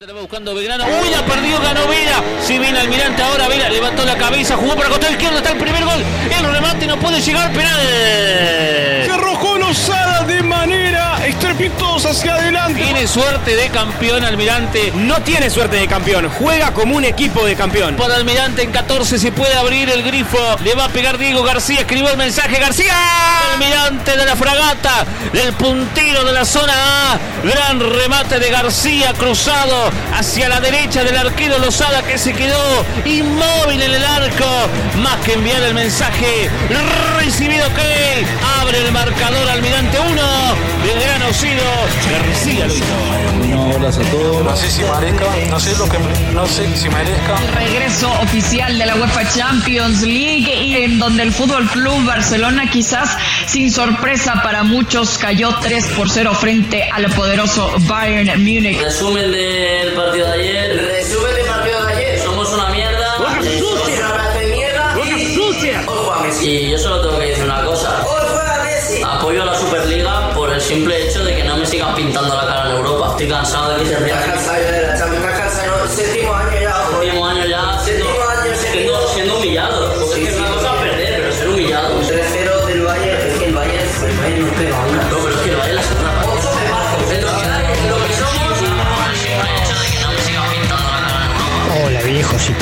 Buscando Belgrano. Uy, la perdió, ganó Vera. Si viene Almirante ahora, Vera levantó la cabeza, jugó para costado izquierdo, está el primer gol. El remate no puede llegar, penal. Se arrojó Lozada de manera estrepitosa hacia adelante. Tiene suerte de campeón Almirante. No tiene suerte de campeón, juega como un equipo de campeón. Por Almirante en 14 se puede abrir el grifo. Le va a pegar Diego García, escribió el mensaje. García, Almirante de la fragata, del puntero de la zona A. Gran remate de García cruzado hacia la derecha del arquero Lozada que se quedó inmóvil en el arco. Más que enviar el mensaje recibido que abre el marcador Almirante 1, Belgrano 0, García hola a todos. No sé si merezca, no sé lo que no sé si merezca. Regreso oficial de la UEFA Champions League y en donde el Fútbol Club Barcelona quizás sin sorpresa para muchos cayó 3 por 0 frente al poderoso Bayern Múnich. Resumen del partido de ayer. Simple hecho de que no me sigan pintando la cara en Europa. Estoy cansado de que se rían.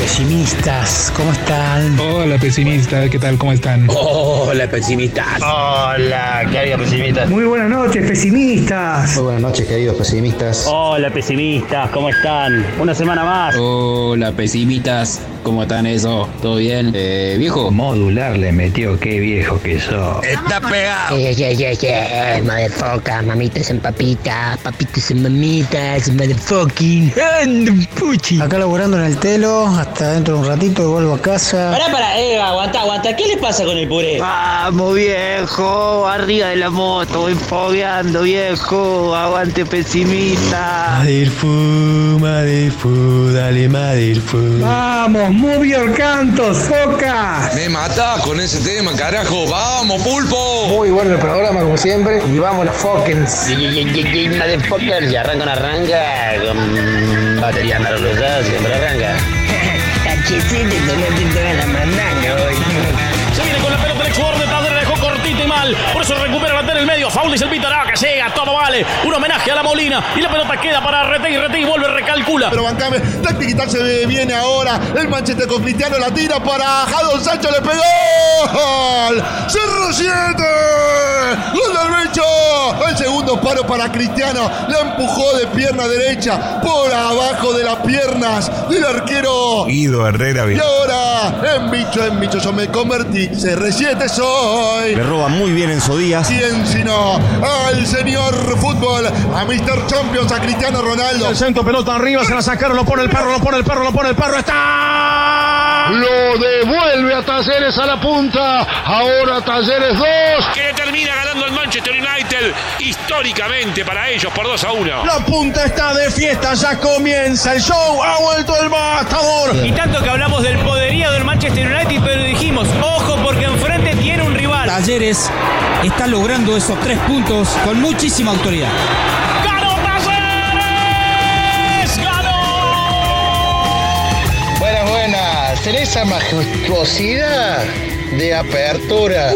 Pesimistas, ¿cómo están? Hola pesimista, ¿qué tal? ¿Cómo están? Hola pesimistas. Hola, ¿qué había pesimista? Muy buenas noches, pesimistas. Muy buenas noches, queridos pesimistas. Hola, pesimistas, ¿cómo están? Una semana más. Hola pesimistas, ¿cómo están eso? ¿Todo bien? Eh, viejo, Modular le metió, qué viejo que sos. Está pegado. Yeah, yeah, yeah, yeah, motherfucker, mamitas en papitas, papitas en mamitas, motherfucking, and puchi. Acá laburando en el telo, hasta dentro de un ratito y vuelvo a casa. Pará, pará, eh, aguanta, aguanta. ¿Qué le pasa con el puré? Vamos viejo, arriba de la moto, voy fogueando viejo, aguante pesimista. Madelfu, Madelfu, dale Madelfu. Vamos, move your cantos, foca. Me mata con ese tema, carajo. Vamos, pulpo. muy bueno el programa como siempre. Y vamos los Fokens. Motherfucker, y arranca una arranca con batería naranja, siempre arranca. Cachecito, no te toda la mandanga hoy. Por eso recupera la en el medio. Foul dice el Vitará, que llega, todo vale. Un homenaje a la Molina. Y la pelota queda para Rete y Rete y vuelve, recalcula. Pero bancame, táctica se viene ahora. El Manchester con Cristiano la tira para Jadon Sancho, le pegó. ¡Gol! ¡Cerro 7! ¡Gol del bicho! El segundo paro para Cristiano. La empujó de pierna derecha por abajo de las piernas del arquero. Guido Herrera, Y ahora, en bicho, en bicho, yo me convertí. CR7 soy. le roba muy bien en Díaz. ¿Quién sino al señor fútbol, a Mr. Champions, a Cristiano Ronaldo? El centro, pelota arriba, se la sacaron, lo pone el perro, lo pone el perro, lo pone el perro. ¡Está! Lo devuelve a Talleres a la punta. Ahora Talleres 2. Que termina ganando el Manchester United históricamente para ellos por 2 a 1. La punta está de fiesta. Ya comienza el show. Ha vuelto el matador. Y tanto que hablamos del Talleres está logrando esos tres puntos con muchísima autoridad. ¡Ganó Talleres! ¡Ganó! Buenas, buenas. ¿Tenés esa majestuosidad de apertura?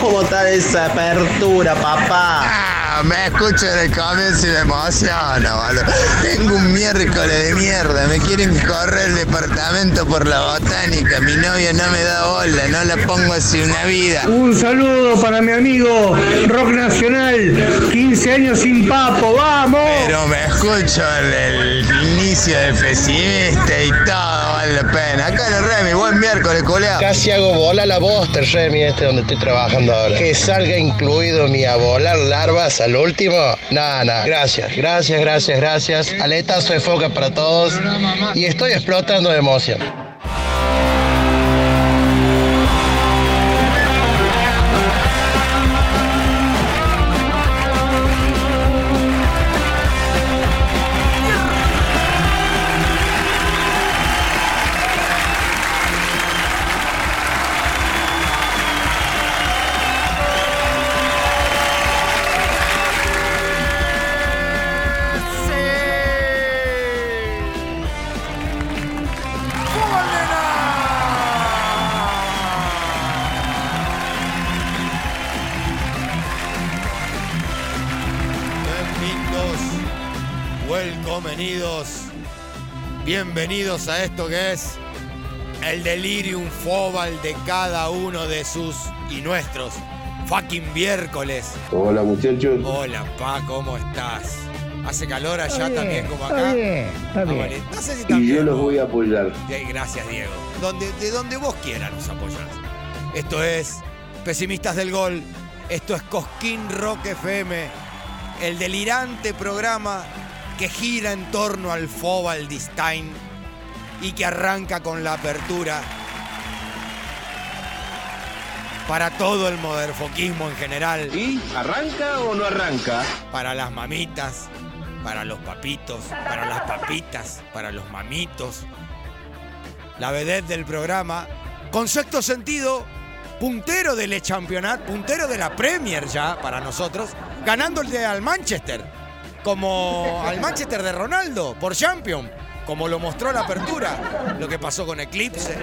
¿Cómo está esa apertura, papá? Me escucho en el comienzo y me emociono, boludo. Tengo un miércoles de mierda. Me quieren correr el departamento por la botánica. Mi novia no me da bola, no la pongo hace una vida. Un saludo para mi amigo Rock Nacional, 15 años sin papo, vamos. Pero me escucho el, el inicio de pesimista y todo vale la pena. Acá en el Remy, buen miércoles, colega. Casi hago bola la voz del Remy este donde estoy trabajando ahora. Que salga incluido mi a volar larvas al último. Nada, nada. Gracias, gracias, gracias, gracias. Aletazo de foca para todos. Y estoy explotando de emoción. Bienvenidos a esto que es el delirium fobal de cada uno de sus y nuestros fucking miércoles. Hola muchachos. Hola, pa, ¿cómo estás? ¿Hace calor allá Está bien, también como está acá? bien, está Ah, bien. vale. No sé si Y yo los voy a apoyar. Sí, gracias, Diego. Donde, de donde vos quieras nos apoyás. Esto es Pesimistas del Gol. Esto es Cosquín Rock FM. El delirante programa que gira en torno al Fobal Distain y que arranca con la apertura para todo el moderfoquismo en general. ¿Y arranca o no arranca? Para las mamitas, para los papitos, para las papitas, para los mamitos. La vedette del programa, con sexto sentido, puntero del Championat, puntero de la Premier ya para nosotros, ganándole al Manchester, como al Manchester de Ronaldo, por Champion, como lo mostró la apertura, lo que pasó con Eclipse,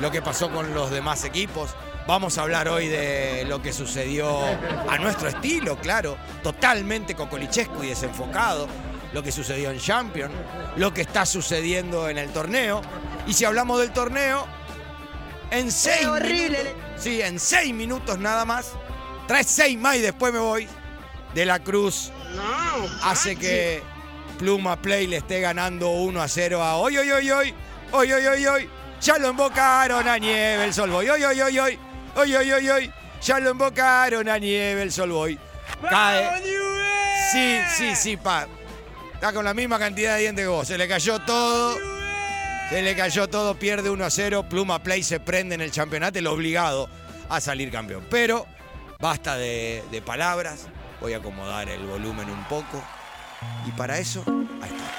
lo que pasó con los demás equipos. Vamos a hablar hoy de lo que sucedió a nuestro estilo, claro, totalmente cocolichesco y desenfocado, lo que sucedió en Champion, lo que está sucediendo en el torneo. Y si hablamos del torneo, en seis minutos, sí, en seis minutos nada más, trae seis más y después me voy. De la Cruz hace que Pluma Play le esté ganando 1 a 0 a hoy, hoy, hoy, hoy, hoy, hoy, hoy, hoy. Ya lo embocaron a Nieve el Solboy. Hoy, hoy, hoy, hoy, hoy, hoy, hoy, hoy. Ya lo embocaron a Nieve el Solboy. Cae. Sí, sí, sí, pa. Está con la misma cantidad de dientes que vos. Se le cayó todo. Se le cayó todo, pierde 1 a 0. Pluma Play se prende en el campeonato, el obligado a salir campeón. Pero basta de palabras. Voy a acomodar el volumen un poco. Y para eso, ahí está.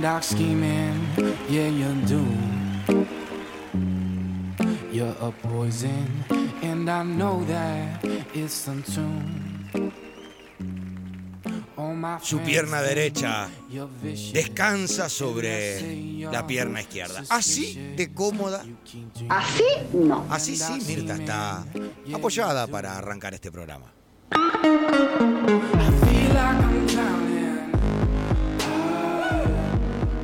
Dark scheming, yeah, you're doomed. You're a poison, and I know that it's untuned. Su pierna derecha descansa sobre la pierna izquierda. Así de cómoda. Así no. Así sí, Mirta está apoyada para arrancar este programa.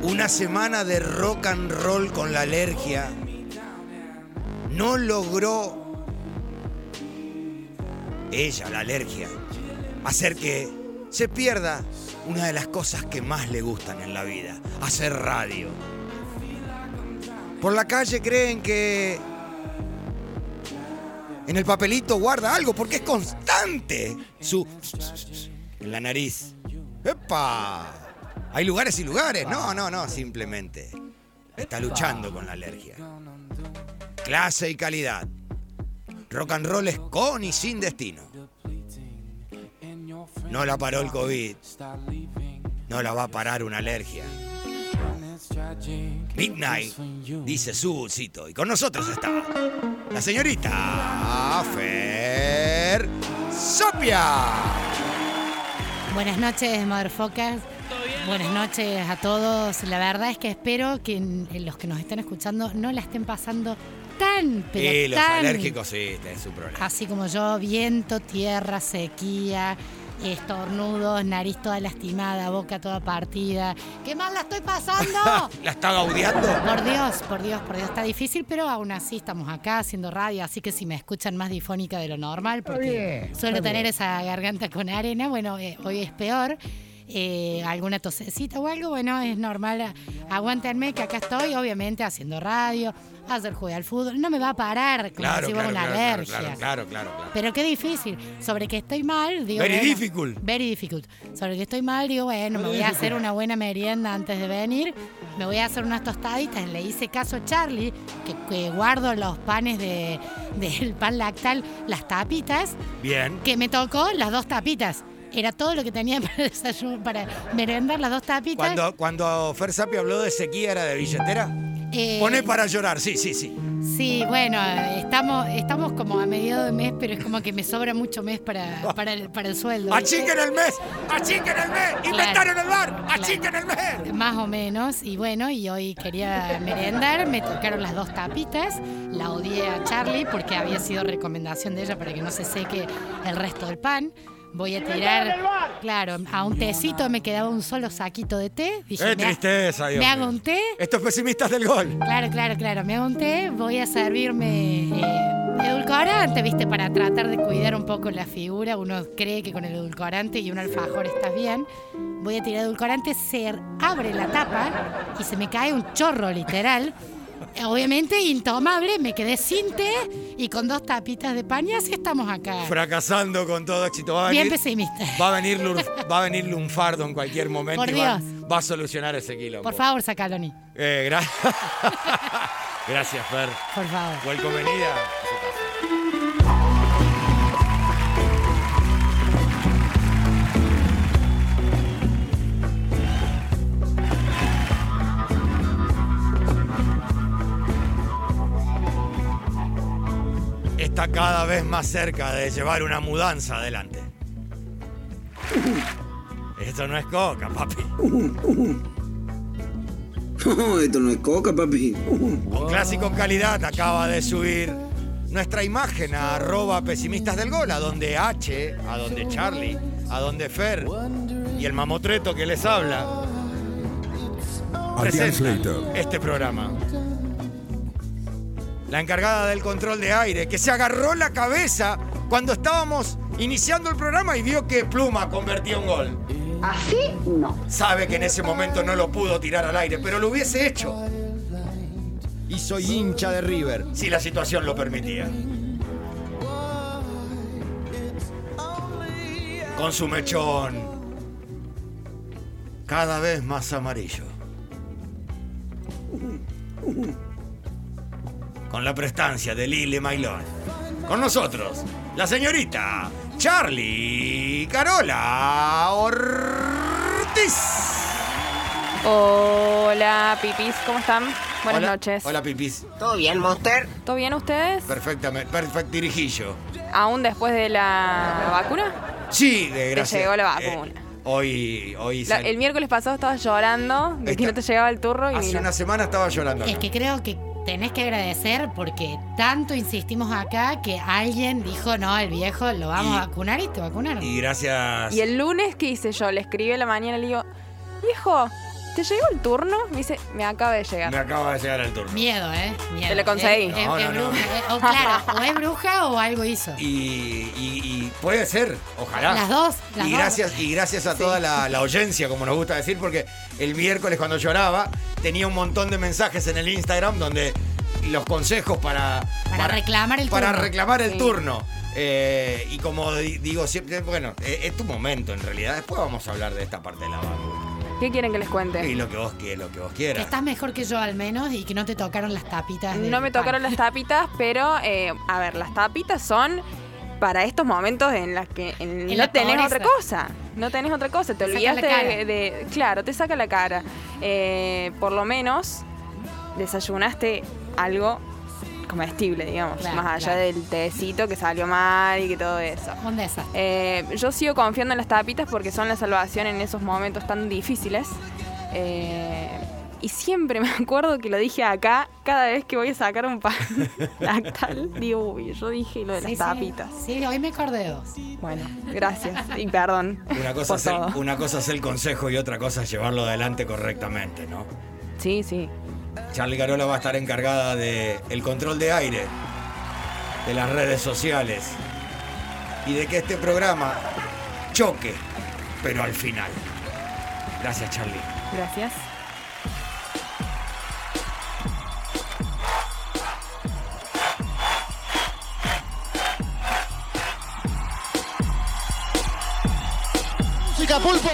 Una semana de rock and roll con la alergia no logró ella, la alergia, hacer que se pierda una de las cosas que más le gustan en la vida, hacer radio. Por la calle creen que en el papelito guarda algo porque es constante su en la nariz. ¡Epa! Hay lugares y lugares. No, no, no, simplemente está luchando con la alergia. Clase y calidad. Rock and roll es con y sin destino. No la paró el COVID. No la va a parar una alergia. Midnight, dice su cito. Y con nosotros está la señorita Fer Sopia. Buenas noches, Motherfuckers. Buenas noches a todos. La verdad es que espero que en los que nos están escuchando no la estén pasando tan, pero Y los tan alérgicos sí, es su problema. así como yo, viento, tierra, sequía, estornudos, nariz toda lastimada, boca toda partida. ¿Qué mal la estoy pasando? ¿La está gaudeando? Por Dios, por Dios, por Dios, está difícil, pero aún así estamos acá haciendo radio, así que si me escuchan más difónica de lo normal, porque bien, suelo tener esa garganta con arena, bueno, eh, hoy es peor. Eh, alguna tosecita o algo, bueno, es normal. Aguántenme que acá estoy, obviamente, haciendo radio, hacer jugar al fútbol. No me va a parar como Claro, si claro, una claro, alergia. claro, claro, claro. Pero qué difícil. Sobre que estoy mal, digo. Very bueno, difficult. Very difficult. Sobre que estoy mal, digo, bueno, me voy a hacer una buena merienda antes de venir. Me voy a hacer unas tostaditas. Le hice caso a Charlie, que, que guardo los panes de, del pan lactal, las tapitas, Bien. que me tocó las dos tapitas. Era todo lo que tenía para desayuno, para merendar las dos tapitas. Cuando, cuando Fer Sapio habló de sequía, ¿era de billetera? Eh, Poné para llorar, sí, sí, sí. Sí, bueno, estamos, estamos como a mediados de mes, pero es como que me sobra mucho mes para, para, el, para el sueldo. ¡Achiquen el mes! ¡Achiquen el mes! ¡Inventaron el bar! ¡Achiquen el mes! Más o menos, y bueno, y hoy quería merendar, me tocaron las dos tapitas, la odié a Charlie porque había sido recomendación de ella para que no se seque el resto del pan. Voy a tirar, claro, a un tecito me quedaba un solo saquito de té. Dije, ¡Qué me ha- tristeza, Dios Me mío. hago un té, Estos pesimistas del gol. Claro, claro, claro. Me hago un té, voy a servirme eh, edulcorante, ¿viste? Para tratar de cuidar un poco la figura. Uno cree que con el edulcorante y un alfajor estás bien. Voy a tirar edulcorante, se abre la tapa y se me cae un chorro, literal. Eh, Obviamente, intomable, me quedé sin té y con dos tapitas de así estamos acá. Fracasando con todo éxito. Va a Bien venir, pesimista. va a venir, va a venir Lunfardo en cualquier momento Por y va, Dios. va a solucionar ese quilombo. Por favor, Sacaloni. Eh, gra- Gracias, Fer. Por favor. Welcome Está cada vez más cerca de llevar una mudanza adelante. Esto no es coca, papi. No, esto no es coca, papi. Con clásico calidad acaba de subir nuestra imagen a arroba pesimistas del gol, a donde H, a donde Charlie, a donde Fer y el mamotreto que les habla Adrián presentan Slater. este programa. La encargada del control de aire, que se agarró la cabeza cuando estábamos iniciando el programa y vio que Pluma convertía un gol. Así no. Sabe que en ese momento no lo pudo tirar al aire, pero lo hubiese hecho. Y soy hincha de River. Si la situación lo permitía. Con su mechón cada vez más amarillo. Con la prestancia de Lile Mailón. Con nosotros, la señorita Charlie Carola Ortiz. Hola, pipis, ¿cómo están? Buenas Hola. noches. Hola, Pipis. ¿Todo bien, Monster? ¿Todo bien ustedes? Perfectamente, perfectirijillo. ¿Aún después de la vacuna? Sí, de Te gracias. llegó la eh, vacuna. hoy, hoy La- el miércoles pasado estabas llorando de que no te llegaba el turro y hace mira. una semana estaba llorando. Es que creo que tenés que agradecer porque tanto insistimos acá que alguien dijo, no, el viejo lo vamos Y- a vacunar y te vacunaron. Y gracias. Y el lunes, ¿qué hice yo? Le escribí a la mañana y le digo, viejo, ¿te llegó el turno? Me dice, me acaba de llegar. Me acaba de llegar el turno. Miedo, ¿eh? Miedo. Te lo conseguí. Es- es- No, es no, no. bruja, eh, o claro, o es bruja o algo hizo. Y, y- y puede ser, ojalá. Las dos, las y dos. gracias, y gracias a toda la, la audiencia, como nos gusta decir, porque el miércoles cuando lloraba tenía un montón de mensajes en el Instagram donde los consejos para, Para reclamar el para turno. reclamar el Sí. turno. Eh, y como di- digo siempre, bueno, eh, es tu momento en realidad. Después vamos a hablar de esta parte de la vacuna. ¿Qué quieren que les cuente? Y lo que vos, que- lo que vos Que quieras. estás mejor que yo al menos y que no te tocaron las tapitas. No me tocaron las tapitas, pero eh, a ver, las tapitas son para estos momentos en los que en- En no la tenés pobreza. otra cosa. No tenés otra cosa. Te Te olvidaste cara. de, de- Claro, te saca la cara. Eh, por lo menos desayunaste algo comestible, digamos. Claro, más allá claro. del tecito que salió mal y que todo eso. Un. Eh, yo sigo confiando en las tapitas porque son la salvación en esos momentos tan difíciles. Eh, y siempre me acuerdo que lo dije acá, cada vez que voy a sacar un pan lactal, digo, uy, yo dije lo de las Sí, sí. tapitas. Sí, hoy me acordé de dos. Bueno, gracias y perdón. Una cosa, por es el, una cosa es el consejo y otra cosa es llevarlo adelante correctamente, ¿no? Sí, sí. Charlie Carola va a estar encargada de el control de aire, de las redes sociales y de que este programa choque, pero al final. Gracias, Charlie. Gracias. Música, pulpo.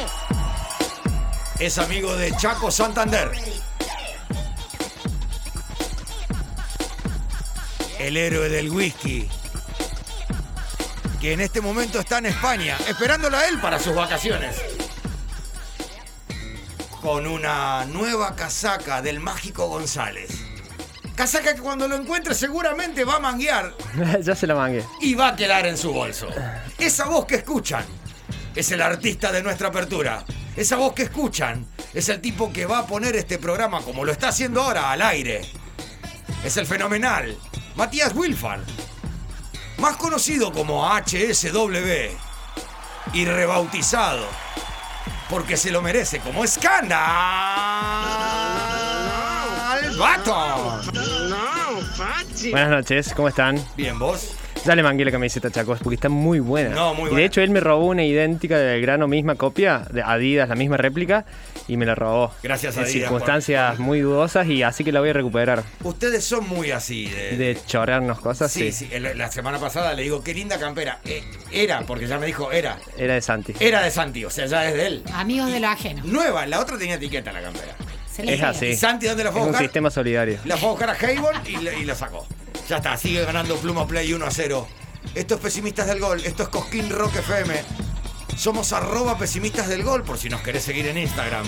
Es amigo de Chaco Santander. El héroe del whisky. Que en este momento está en España, esperándolo a él para sus vacaciones. Con una nueva casaca del mágico González. Casaca que cuando lo encuentre seguramente va a manguear ya se la mangué. y va a quedar en su bolso. Esa voz que escuchan es el artista de nuestra apertura. Esa voz que escuchan es el tipo que va a poner este programa como lo está haciendo ahora al aire. Es el fenomenal Matías Wilfan, más conocido como HSW y rebautizado porque se lo merece como escándalo. Buenas noches, ¿cómo están? Bien, ¿vos? Ya le mangué la camiseta a Chacos porque está muy buena. No, muy Y buena. de hecho él me robó una idéntica del grano, misma copia, de Adidas, la misma réplica, y me la robó. Gracias, En Adidas, circunstancias muy dudosas y así que la voy a recuperar. Ustedes son muy así de... De chorrearnos cosas, Sí, sí. sí. el- La semana pasada le digo, qué linda campera. Eh, era, porque ya me dijo, era. Era de Santi. Era de Santi, o sea, ya es de él. Amigos de lo ajeno. Nueva, la otra tenía etiqueta la campera. Se les Es así. ¿Y Santi dónde la fue a Es un buscar? sistema solidario. La fue a buscar a y, le- y la sacó. Ya está, sigue ganando Pluma Play 1 a 0. Esto es Pesimistas del Gol, esto es Cosquín Rock. Somos arroba pesimistas del gol por si nos querés seguir en Instagram.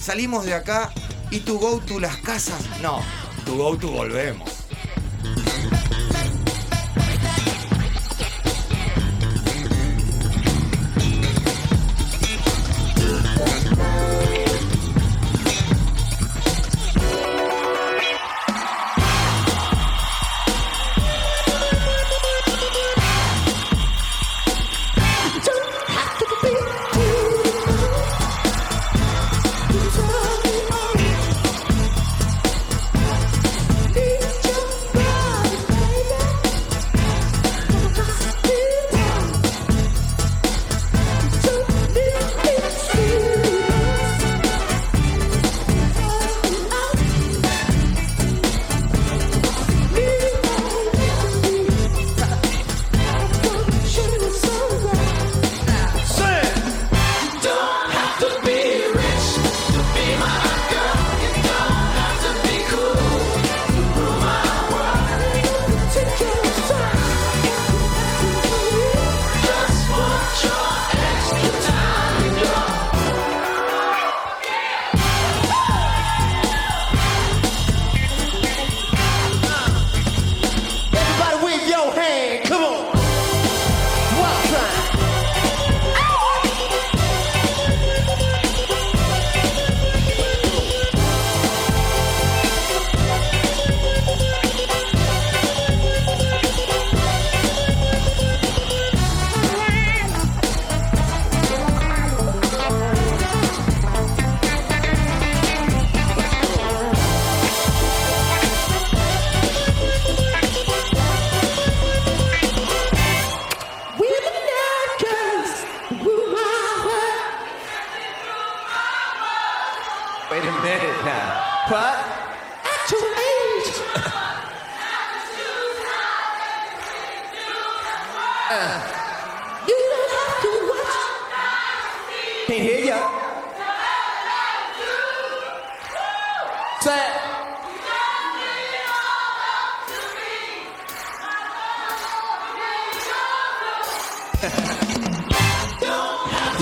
Salimos de acá y tu go to las casas. No, tu go to volvemos.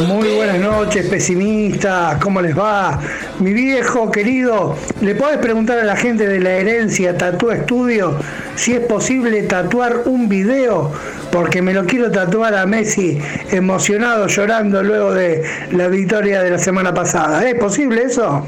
Muy buenas noches, pesimistas, ¿cómo les va? Mi viejo querido, ¿le podés preguntar a la gente de la herencia Tatú Estudio si es posible tatuar un video? Porque me lo quiero tatuar a Messi emocionado, llorando luego de la victoria de la semana pasada. ¿Es posible eso?